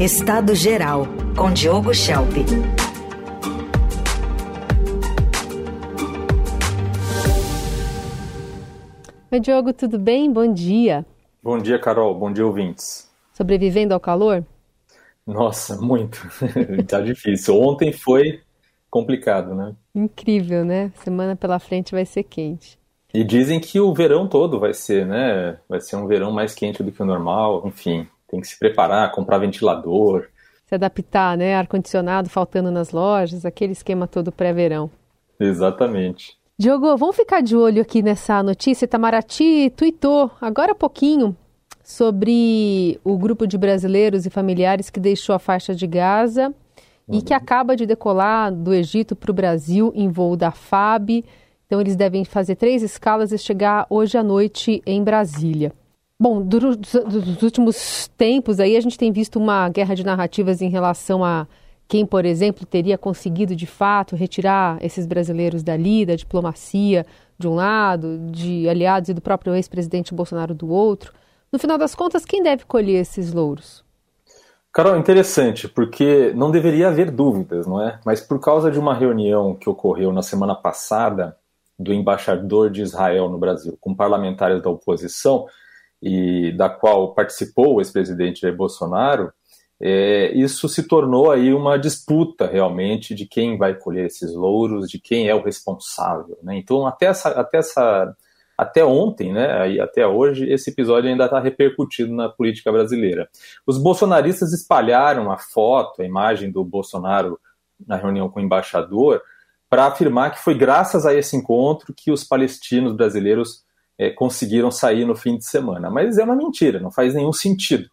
Estado Geral, com Diogo Schelp. Oi, Diogo, tudo bem? Bom dia. Bom dia, Carol. Bom dia, ouvintes. Sobrevivendo ao calor? Nossa, muito. tá difícil. Ontem foi complicado, né? Incrível, né? Semana pela frente vai ser quente. E dizem que o verão todo vai ser, né? Vai ser um verão mais quente do que o normal. Enfim, tem que se preparar, comprar ventilador, se adaptar, né? Ar-condicionado faltando nas lojas, aquele esquema todo pré-verão. Exatamente. Diogo, vamos ficar de olho aqui nessa notícia. Itamaraty tweetou agora há pouquinho sobre o grupo de brasileiros e familiares que deixou a faixa de Gaza uhum. e que acaba de decolar do Egito para o Brasil em voo da FAB. Então, eles devem fazer três escalas e chegar hoje à noite em Brasília. Bom, dos últimos tempos aí a gente tem visto uma guerra de narrativas em relação a quem, por exemplo, teria conseguido de fato retirar esses brasileiros dali, da diplomacia de um lado, de aliados e do próprio ex-presidente Bolsonaro do outro. No final das contas, quem deve colher esses louros? Carol, interessante, porque não deveria haver dúvidas, não é? Mas por causa de uma reunião que ocorreu na semana passada do embaixador de Israel no Brasil com parlamentares da oposição, e da qual participou o ex-presidente Jair Bolsonaro, é, isso se tornou aí uma disputa realmente de quem vai colher esses louros, de quem é o responsável. Né? Então, até, essa, até, essa, até ontem, né, até hoje, esse episódio ainda está repercutido na política brasileira. Os bolsonaristas espalharam a foto, a imagem do Bolsonaro na reunião com o embaixador, para afirmar que foi graças a esse encontro que os palestinos brasileiros é, conseguiram sair no fim de semana. Mas é uma mentira, não faz nenhum sentido.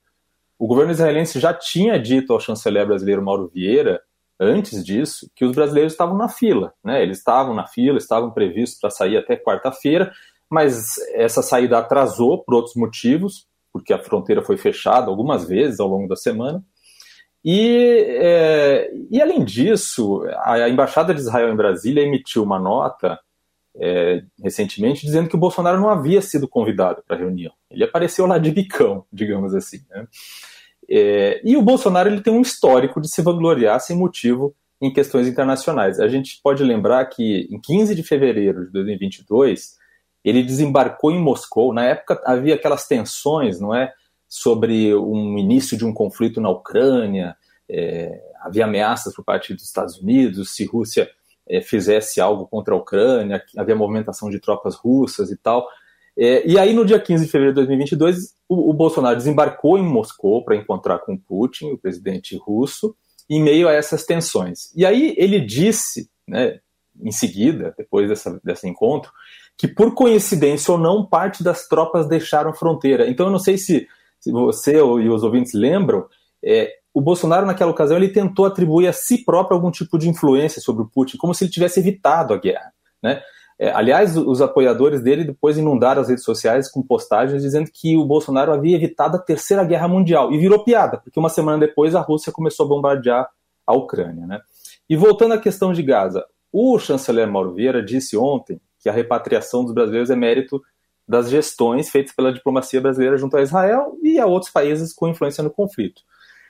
O governo israelense já tinha dito ao chanceler brasileiro Mauro Vieira, antes disso, que os brasileiros estavam na fila. Né? Eles estavam na fila, estavam previstos para sair até quarta-feira, mas essa saída atrasou por outros motivos, porque a fronteira foi fechada algumas vezes ao longo da semana. E, é, e além disso, a Embaixada de Israel em Brasília emitiu uma nota é, recentemente dizendo que o Bolsonaro não havia sido convidado para a reunião. Ele apareceu lá de bicão, digamos assim. Né? É, e o Bolsonaro ele tem um histórico de se vangloriar sem motivo em questões internacionais. A gente pode lembrar que em 15 de fevereiro de 2022 ele desembarcou em Moscou. Na época havia aquelas tensões, não é, sobre um início de um conflito na Ucrânia. É, havia ameaças por parte dos Estados Unidos se Rússia é, fizesse algo contra a Ucrânia, havia movimentação de tropas russas e tal. É, e aí, no dia 15 de fevereiro de 2022, o, o Bolsonaro desembarcou em Moscou para encontrar com Putin, o presidente russo, em meio a essas tensões. E aí ele disse, né, em seguida, depois dessa, desse encontro, que por coincidência ou não, parte das tropas deixaram fronteira. Então eu não sei se, se você e os ouvintes lembram, é, o Bolsonaro, naquela ocasião, ele tentou atribuir a si próprio algum tipo de influência sobre o Putin, como se ele tivesse evitado a guerra. Né? É, aliás, os apoiadores dele depois inundaram as redes sociais com postagens dizendo que o Bolsonaro havia evitado a Terceira Guerra Mundial. E virou piada, porque uma semana depois a Rússia começou a bombardear a Ucrânia. Né? E voltando à questão de Gaza, o chanceler Mauro Vieira disse ontem que a repatriação dos brasileiros é mérito das gestões feitas pela diplomacia brasileira junto a Israel e a outros países com influência no conflito.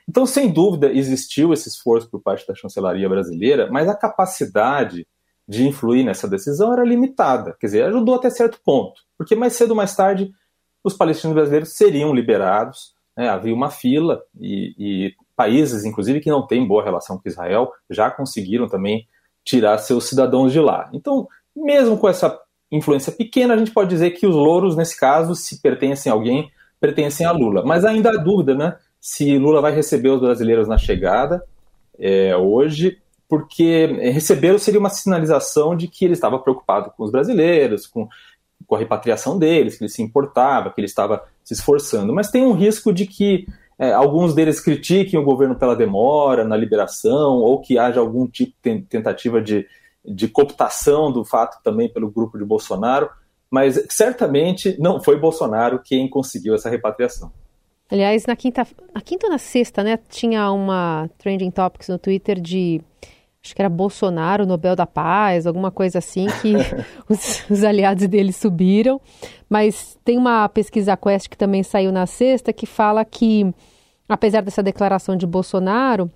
Então, sem dúvida, existiu esse esforço por parte da chancelaria brasileira, mas a capacidade de influir nessa decisão era limitada. Quer dizer, ajudou até certo ponto, porque mais cedo ou mais tarde os palestinos brasileiros seriam liberados, né? havia uma fila e, e países, inclusive, que não têm boa relação com Israel, já conseguiram também tirar seus cidadãos de lá. Então, mesmo com essa influência pequena, a gente pode dizer que os louros, nesse caso, se pertencem a alguém, pertencem a Lula. Mas ainda há dúvida, né? Se Lula vai receber os brasileiros na chegada é, hoje, porque recebê-los seria uma sinalização de que ele estava preocupado com os brasileiros, com, com a repatriação deles, que ele se importava, que ele estava se esforçando. Mas tem um risco de que é, alguns deles critiquem o governo pela demora na liberação, ou que haja algum tipo de tentativa de, de cooptação do fato também pelo grupo de Bolsonaro, mas certamente não foi Bolsonaro quem conseguiu essa repatriação. Aliás, na quinta, na quinta ou na sexta, né, tinha uma trending topics no Twitter de acho que era Bolsonaro, Nobel da Paz, alguma coisa assim, que os, os, aliados dele subiram. Mas tem uma pesquisa Quest que também saiu na sexta que fala que apesar dessa declaração de Bolsonaro,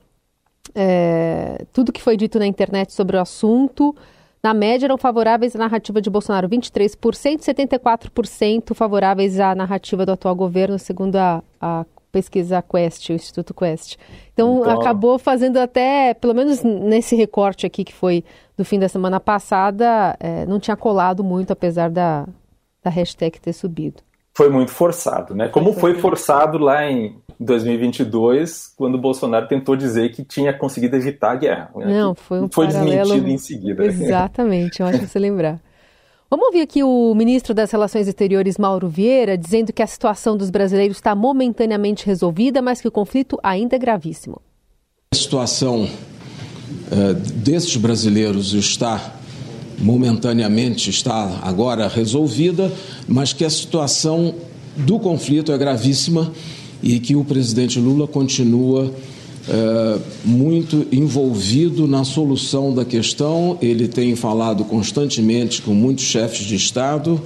é, tudo que foi dito na internet sobre o assunto, na média, eram favoráveis à narrativa de Bolsonaro 23%, 74% favoráveis à narrativa do atual governo, segundo a, a pesquisa Quest, o Instituto Quest. Então, então, acabou fazendo até, pelo menos nesse recorte aqui que foi do fim da semana passada, é, não tinha colado muito, apesar da, da hashtag ter subido. Foi muito forçado, né? Como foi forçado lá em 2022, quando o Bolsonaro tentou dizer que tinha conseguido evitar a guerra. Né? Não, foi um Foi paralelo... desmentido em seguida. Exatamente, eu acho que você lembrar. Vamos ouvir aqui o ministro das Relações Exteriores, Mauro Vieira, dizendo que a situação dos brasileiros está momentaneamente resolvida, mas que o conflito ainda é gravíssimo. A situação uh, desses brasileiros está momentaneamente, está agora resolvida, mas que a situação do conflito é gravíssima e que o presidente Lula continua é, muito envolvido na solução da questão. Ele tem falado constantemente com muitos chefes de Estado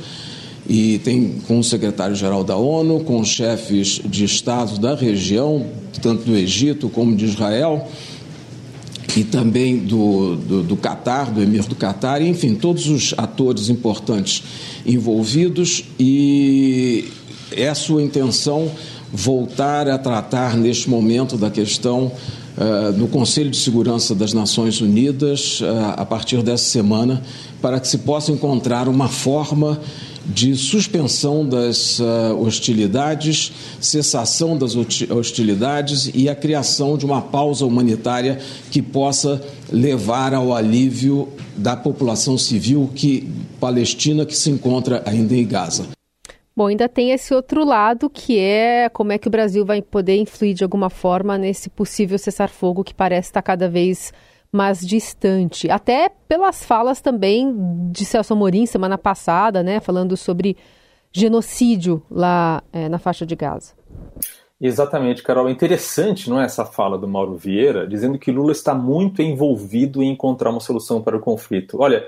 e tem com o secretário-geral da ONU, com chefes de Estado da região, tanto do Egito como de Israel, e também do, do, do Catar, do Emir do Catar, enfim, todos os atores importantes envolvidos, e é a sua intenção voltar a tratar neste momento da questão uh, no Conselho de Segurança das Nações Unidas uh, a partir dessa semana, para que se possa encontrar uma forma de suspensão das uh, hostilidades, cessação das hostilidades e a criação de uma pausa humanitária que possa levar ao alívio da população civil que palestina que se encontra ainda em Gaza. Bom, ainda tem esse outro lado que é como é que o Brasil vai poder influir de alguma forma nesse possível cessar-fogo que parece estar cada vez mais distante. Até pelas falas também de Celso Amorim semana passada, né, falando sobre genocídio lá é, na faixa de Gaza. Exatamente, Carol. Interessante, não é, essa fala do Mauro Vieira, dizendo que Lula está muito envolvido em encontrar uma solução para o conflito. Olha,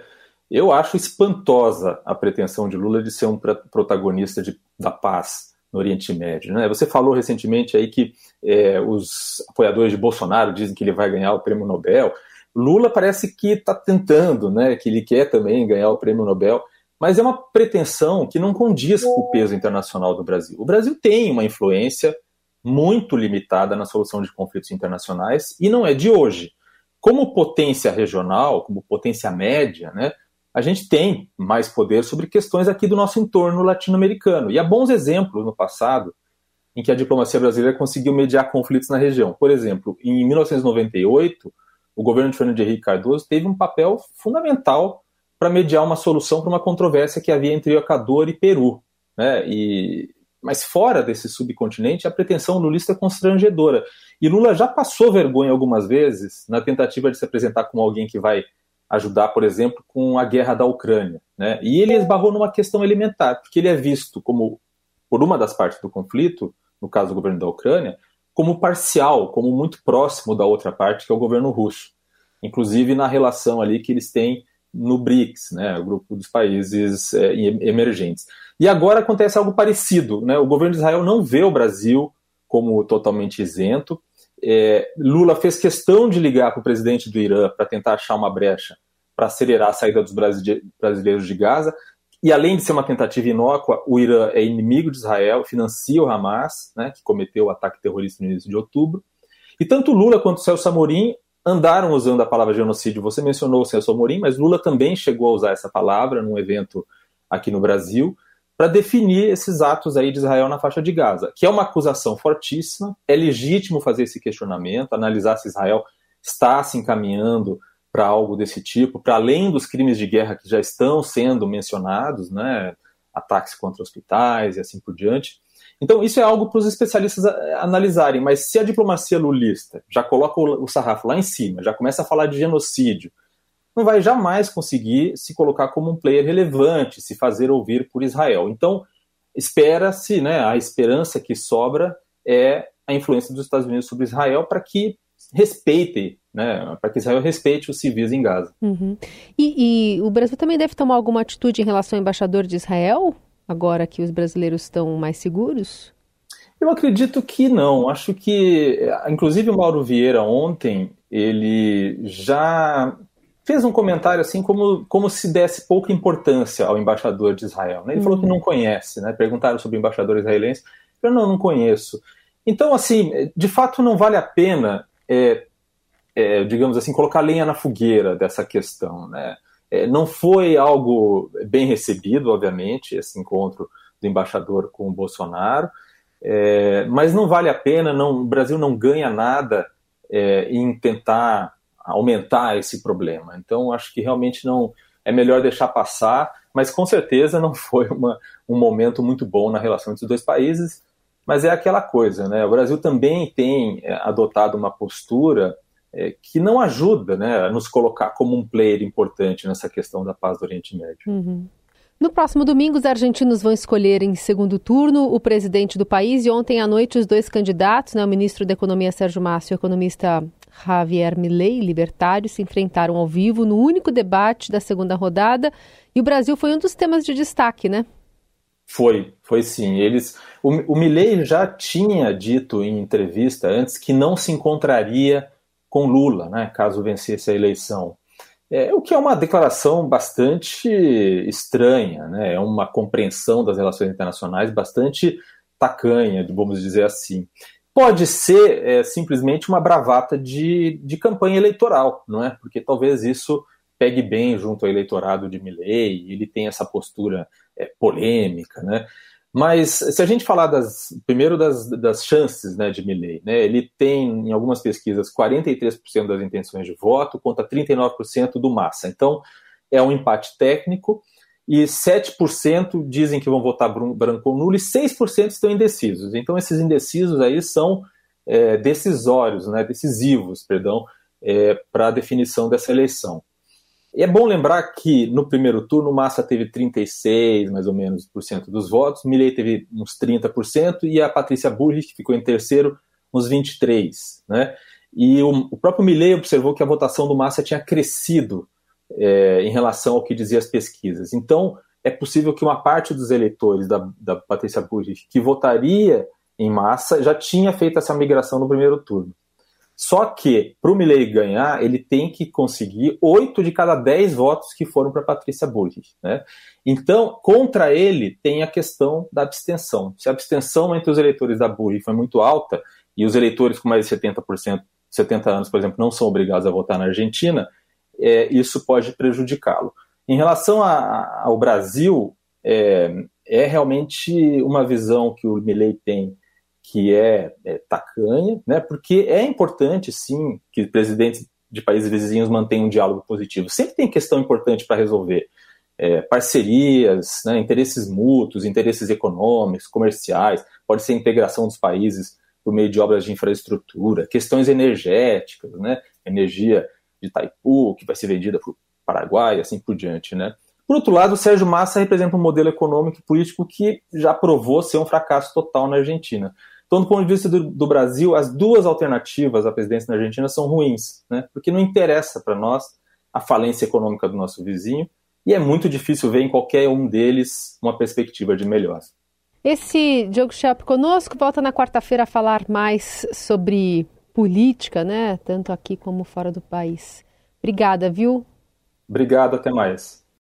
eu acho espantosa a pretensão de Lula de ser um protagonista de, da paz no Oriente Médio. Né? Você falou recentemente aí que é, os apoiadores de Bolsonaro dizem que ele vai ganhar o prêmio Nobel. Lula parece que está tentando, né, que ele quer também ganhar o prêmio Nobel, mas é uma pretensão que não condiz com o peso internacional do Brasil. O Brasil tem uma influência muito limitada na solução de conflitos internacionais e não é de hoje. Como potência regional, como potência média, né, a gente tem mais poder sobre questões aqui do nosso entorno latino-americano. E há bons exemplos no passado em que a diplomacia brasileira conseguiu mediar conflitos na região. Por exemplo, em 1998, o governo de Fernando Henrique Cardoso teve um papel fundamental para mediar uma solução para uma controvérsia que havia entre Equador e Peru. Né? E, mas fora desse subcontinente, a pretensão lulista é constrangedora. E Lula já passou vergonha algumas vezes na tentativa de se apresentar como alguém que vai ajudar, por exemplo, com a guerra da Ucrânia. Né? E ele esbarrou numa questão elementar, porque ele é visto como, por uma das partes do conflito, no caso do governo da Ucrânia, como parcial, como muito próximo da outra parte, que é o governo russo. Inclusive na relação ali que eles têm no BRICS, né, o grupo dos países é, emergentes. E agora acontece algo parecido. Né? O governo de Israel não vê o Brasil como totalmente isento, é, Lula fez questão de ligar para o presidente do Irã para tentar achar uma brecha para acelerar a saída dos brasileiros de Gaza. E além de ser uma tentativa inócua, o Irã é inimigo de Israel, financia o Hamas, né, que cometeu o ataque terrorista no início de outubro. E tanto Lula quanto Celso Amorim andaram usando a palavra genocídio. Você mencionou o Celso Amorim, mas Lula também chegou a usar essa palavra num evento aqui no Brasil para definir esses atos aí de Israel na faixa de Gaza, que é uma acusação fortíssima. É legítimo fazer esse questionamento, analisar se Israel está se encaminhando para algo desse tipo, para além dos crimes de guerra que já estão sendo mencionados, né, ataques contra hospitais e assim por diante. Então, isso é algo para os especialistas analisarem, mas se a diplomacia lulista já coloca o sarrafo lá em cima, já começa a falar de genocídio, não vai jamais conseguir se colocar como um player relevante, se fazer ouvir por Israel. Então, espera-se, né, a esperança que sobra é a influência dos Estados Unidos sobre Israel para que respeite, né, para que Israel respeite os civis em Gaza. Uhum. E, e, o Brasil também deve tomar alguma atitude em relação ao embaixador de Israel, agora que os brasileiros estão mais seguros? Eu acredito que não. Acho que, inclusive, o Mauro Vieira ontem ele já fez um comentário assim como, como se desse pouca importância ao embaixador de Israel. Né? Ele uhum. falou que não conhece, né? Perguntaram sobre o embaixador israelense. Eu não, não conheço. Então, assim, de fato, não vale a pena, é, é, digamos assim, colocar lenha na fogueira dessa questão, né? É, não foi algo bem recebido, obviamente, esse encontro do embaixador com o Bolsonaro, é, mas não vale a pena, não, o Brasil não ganha nada é, em tentar aumentar esse problema. Então, acho que realmente não é melhor deixar passar, mas com certeza não foi uma, um momento muito bom na relação entre os dois países. Mas é aquela coisa, né? O Brasil também tem é, adotado uma postura é, que não ajuda né, a nos colocar como um player importante nessa questão da paz do Oriente Médio. Uhum. No próximo domingo, os argentinos vão escolher em segundo turno o presidente do país e ontem à noite os dois candidatos, né, o ministro da Economia Sérgio Massa e o economista Javier Milei, libertário, se enfrentaram ao vivo no único debate da segunda rodada e o Brasil foi um dos temas de destaque, né? Foi, foi sim. Eles, o, o Milley já tinha dito em entrevista antes que não se encontraria com Lula, né, caso vencesse a eleição. É, o que é uma declaração bastante estranha, né? é uma compreensão das relações internacionais bastante tacanha, vamos dizer assim. Pode ser é, simplesmente uma bravata de, de campanha eleitoral, não é? Porque talvez isso pegue bem junto ao eleitorado de Milley, ele tem essa postura é, polêmica, né? Mas se a gente falar das, primeiro das, das chances né, de Milley, né, ele tem em algumas pesquisas 43% das intenções de voto contra 39% do Massa. Então é um empate técnico e 7% dizem que vão votar branco ou nulo e 6% estão indecisos. Então esses indecisos aí são é, decisórios, né, decisivos, perdão, é, para a definição dessa eleição. E é bom lembrar que no primeiro turno Massa teve 36, mais ou menos, por cento dos votos, Milley teve uns 30% e a Patrícia Bullrich, que ficou em terceiro, uns 23, né? E o, o próprio Milley observou que a votação do Massa tinha crescido é, em relação ao que diziam as pesquisas. Então, é possível que uma parte dos eleitores da, da Patrícia Bullrich que votaria em Massa já tinha feito essa migração no primeiro turno. Só que, para o Milley ganhar, ele tem que conseguir oito de cada dez votos que foram para Patrícia Bullrich. Né? Então, contra ele, tem a questão da abstenção. Se a abstenção entre os eleitores da Bullrich foi muito alta, e os eleitores com mais de 70%, 70 anos, por exemplo, não são obrigados a votar na Argentina, é, isso pode prejudicá-lo. Em relação a, ao Brasil, é, é realmente uma visão que o Milley tem que é, é tacanha, né? Porque é importante, sim, que presidentes de países vizinhos mantenham um diálogo positivo. Sempre tem questão importante para resolver. É, parcerias, né, interesses mútuos, interesses econômicos, comerciais, pode ser integração dos países por meio de obras de infraestrutura, questões energéticas, né, energia de Itaipu, que vai ser vendida para o Paraguai, assim por diante. Né. Por outro lado, o Sérgio Massa representa um modelo econômico e político que já provou ser um fracasso total na Argentina. Então, do ponto de vista do, do Brasil, as duas alternativas à presidência na Argentina são ruins, né? porque não interessa para nós a falência econômica do nosso vizinho e é muito difícil ver em qualquer um deles uma perspectiva de melhor. Esse Diogo Schelp conosco volta na quarta-feira a falar mais sobre política, né? Tanto aqui como fora do país. Obrigada, viu? Obrigado, até mais.